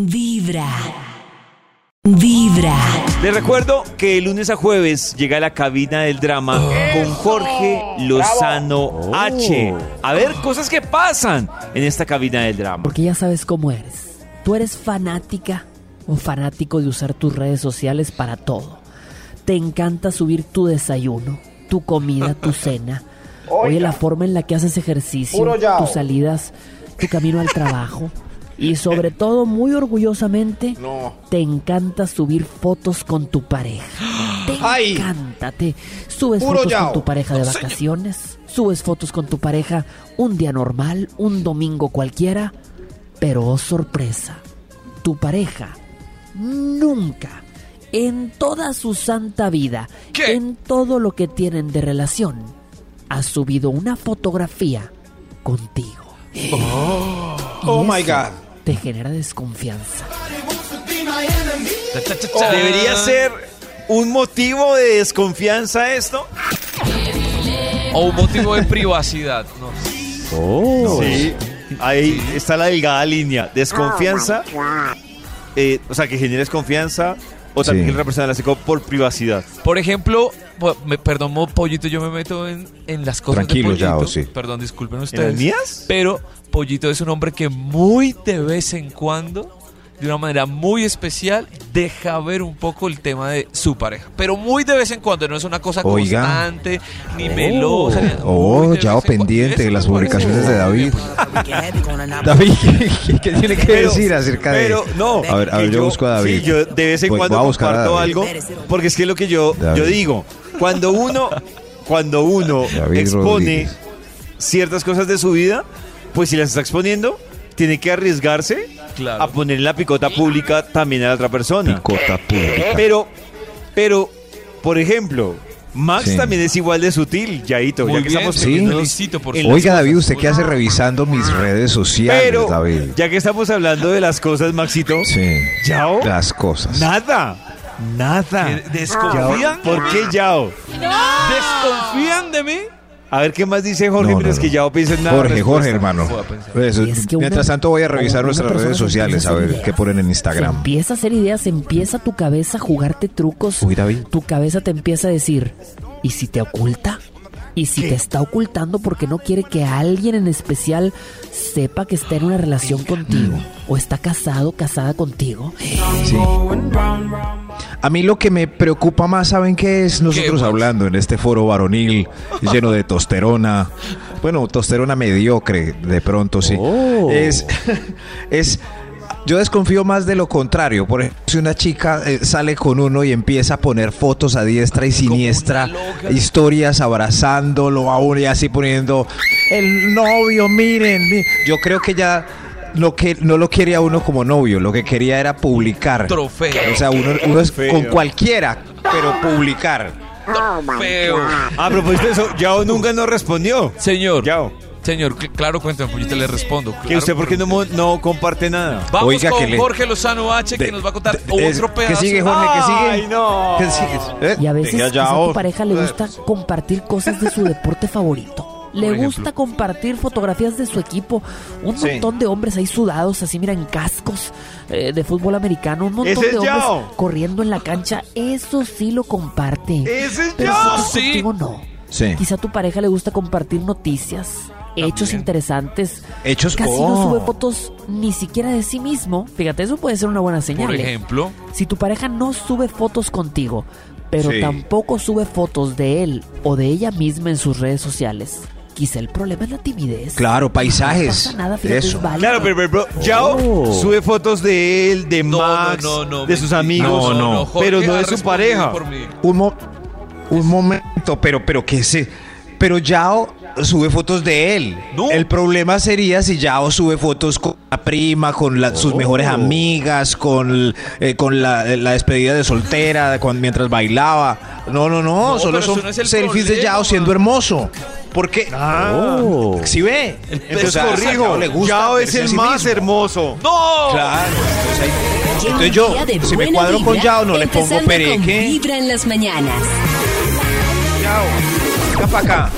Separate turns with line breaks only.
Vibra. Vibra.
Les recuerdo que de lunes a jueves llega a la cabina del drama con Jorge Lozano H. A ver cosas que pasan en esta cabina del drama.
Porque ya sabes cómo eres. Tú eres fanática o fanático de usar tus redes sociales para todo. Te encanta subir tu desayuno, tu comida, tu cena. Oye, la forma en la que haces ejercicio, tus salidas, tu camino al trabajo. Y sobre todo, muy orgullosamente,
No.
te encanta subir fotos con tu pareja. Te
Ay.
encanta. Te subes
Puro
fotos
yao.
con tu pareja de vacaciones, subes fotos con tu pareja un día normal, un domingo cualquiera, pero oh sorpresa, tu pareja nunca, en toda su santa vida,
¿Qué?
en todo lo que tienen de relación, ha subido una fotografía contigo. Y
Oh my God.
Te genera desconfianza.
¿Debería ser un motivo de desconfianza esto?
O un motivo de privacidad. No.
Sí. Ahí está la delgada línea. Desconfianza. eh, o sea, que genere desconfianza. O también
Sí.
que la persona la por privacidad.
Por ejemplo, me, perdón, Pollito, yo me meto en, en las cosas
Tranquilo,
de Pollito.
Yao, sí.
Perdón, disculpen
¿En las
ustedes.
mías?
Pero Pollito es un hombre que muy de vez en cuando, de una manera muy especial, deja ver un poco el tema de su pareja. Pero muy de vez en cuando, no es una cosa
Oiga.
constante, ni melosa. ni-
Oh,
vez en cuando.
pendiente de las publicaciones de David.
bien.
David, ¿qué, qué tiene que
Pero-
decir acerca de
Pero no.
A ver, a ver, yo busco a David.
Sí, yo de vez en
Voy-
cuando
voy
comparto algo. Porque es que lo que yo,
David.
yo digo, cuando uno, cuando uno
David
expone
Rodríguez.
ciertas cosas de su vida, pues si las está exponiendo, tiene que arriesgarse
Claro.
a poner en la picota pública también a la otra persona.
Picota pública?
Pero, pero, por ejemplo, Max
Sí.
también es igual de sutil, Yaito.
Muy
ya que
bien,
estamos
sí.
por
Oiga,
cosas.
David, ¿usted qué hace revisando mis redes sociales,
Pero,
David?
ya que estamos hablando de las cosas, Maxito,
Sí.
Yao,
Las cosas.
nada, nada.
¿Que ¿Desconfían?
¿Por qué Yao?
¿Desconfían de mí?
A ver qué más dice Jorge,
No, no,
mientras
no.
que Yao piensa en nada.
Jorge, Jorge, hermano.
Voy a pensar.
Eso,
Y es que una-
mientras tanto voy a revisar nuestras redes sociales a ver
ideas.
qué ponen en
Se
Instagram.
empieza a hacer ideas, empieza tu cabeza a jugarte trucos.
Uy, David.
Tu cabeza te empieza a decir, ¿y si te oculta? ¿Y si te está ocultando porque no quiere que alguien en especial sepa que está en una relación contigo? ¿O está casado, casada contigo?
Sí. A mí lo que me preocupa más, ¿saben qué es? Nosotros hablando en este foro varonil lleno de tosterona. Bueno, tosterona mediocre, de pronto sí.
Oh.
Es, es. Yo desconfío más de lo contrario. Por ejemplo, si una chica eh, sale con uno y empieza a poner fotos a diestra y siniestra, historias abrazándolo a uno y así poniendo el novio, miren. mi-". Yo creo que ya lo que no lo quería uno como novio, lo que quería era publicar.
Trofeo.
O sea, uno, uno es con cualquiera, pero publicar.
Feo.
A propósito de eso, Yao nunca nos respondió.
Señor.
Yao,
Señor, cl- claro, cuéntame, Pollito, le respondo.
que
claro,
usted por qué no, mo- no comparte nada.
Vamos
Oiga,
con
que le-
Jorge Lozano H, que
De-
nos va a contar
de- es-
otro
¿qué
pedazo.
sigue, Jorge? ¿Qué sigue?
Ay, no.
¿Qué sigue? ¿Eh?
Y a veces quizá a tu pareja le gusta compartir cosas de su deporte favorito. Le
ejemplo.
gusta compartir fotografías de su equipo. Un
Sí.
montón de hombres ahí sudados, así mira, en cascos eh, de fútbol americano. Un montón de
es
hombres corriendo en la cancha. Eso sí lo comparte.
Ese es
Pero
sí.
contigo no.
Sí.
Quizá a tu pareja le gusta compartir noticias, hechos interesantes.
Hechos
Casi
oh.
no sube fotos ni siquiera de sí mismo. Fíjate, eso puede ser una buena señal.
Por
¿eh?
ejemplo,
Si tu pareja no sube fotos contigo, pero
Sí.
tampoco sube fotos de él o de ella misma en sus redes sociales, quizá el problema es la timidez.
Claro, paisajes.
No pasa nada, fíjate,
Eso.
es válido.
Claro, pero, pero, pero Yao
Oh.
sube fotos de él, de
no,
Max,
no, no, no,
de sus amigos.
No, no.
Jorge
pero no
ha
de su
respondido
pareja.
por mí.
Un, mo- un momento, pero, pero qué sé. Pero Yao sube fotos de él.
No.
El problema sería si Yao sube fotos con la prima, con la- sus mejores amigas, con, eh, con la, la despedida de soltera, con- mientras bailaba. No, no, no.
No,
solo son
no
selfies de Yao siendo hermoso. Porque,
Ah.
si ve,
Entonces
O sea,
corrijo,
Yao le gusta
Yao es el
sí
más
mismo.
hermoso.
¡No!
Claro. Entonces, yo, si me cuadro con Yao, no le pongo pereque.
Vibra en las mañanas.
Yao, venga para acá.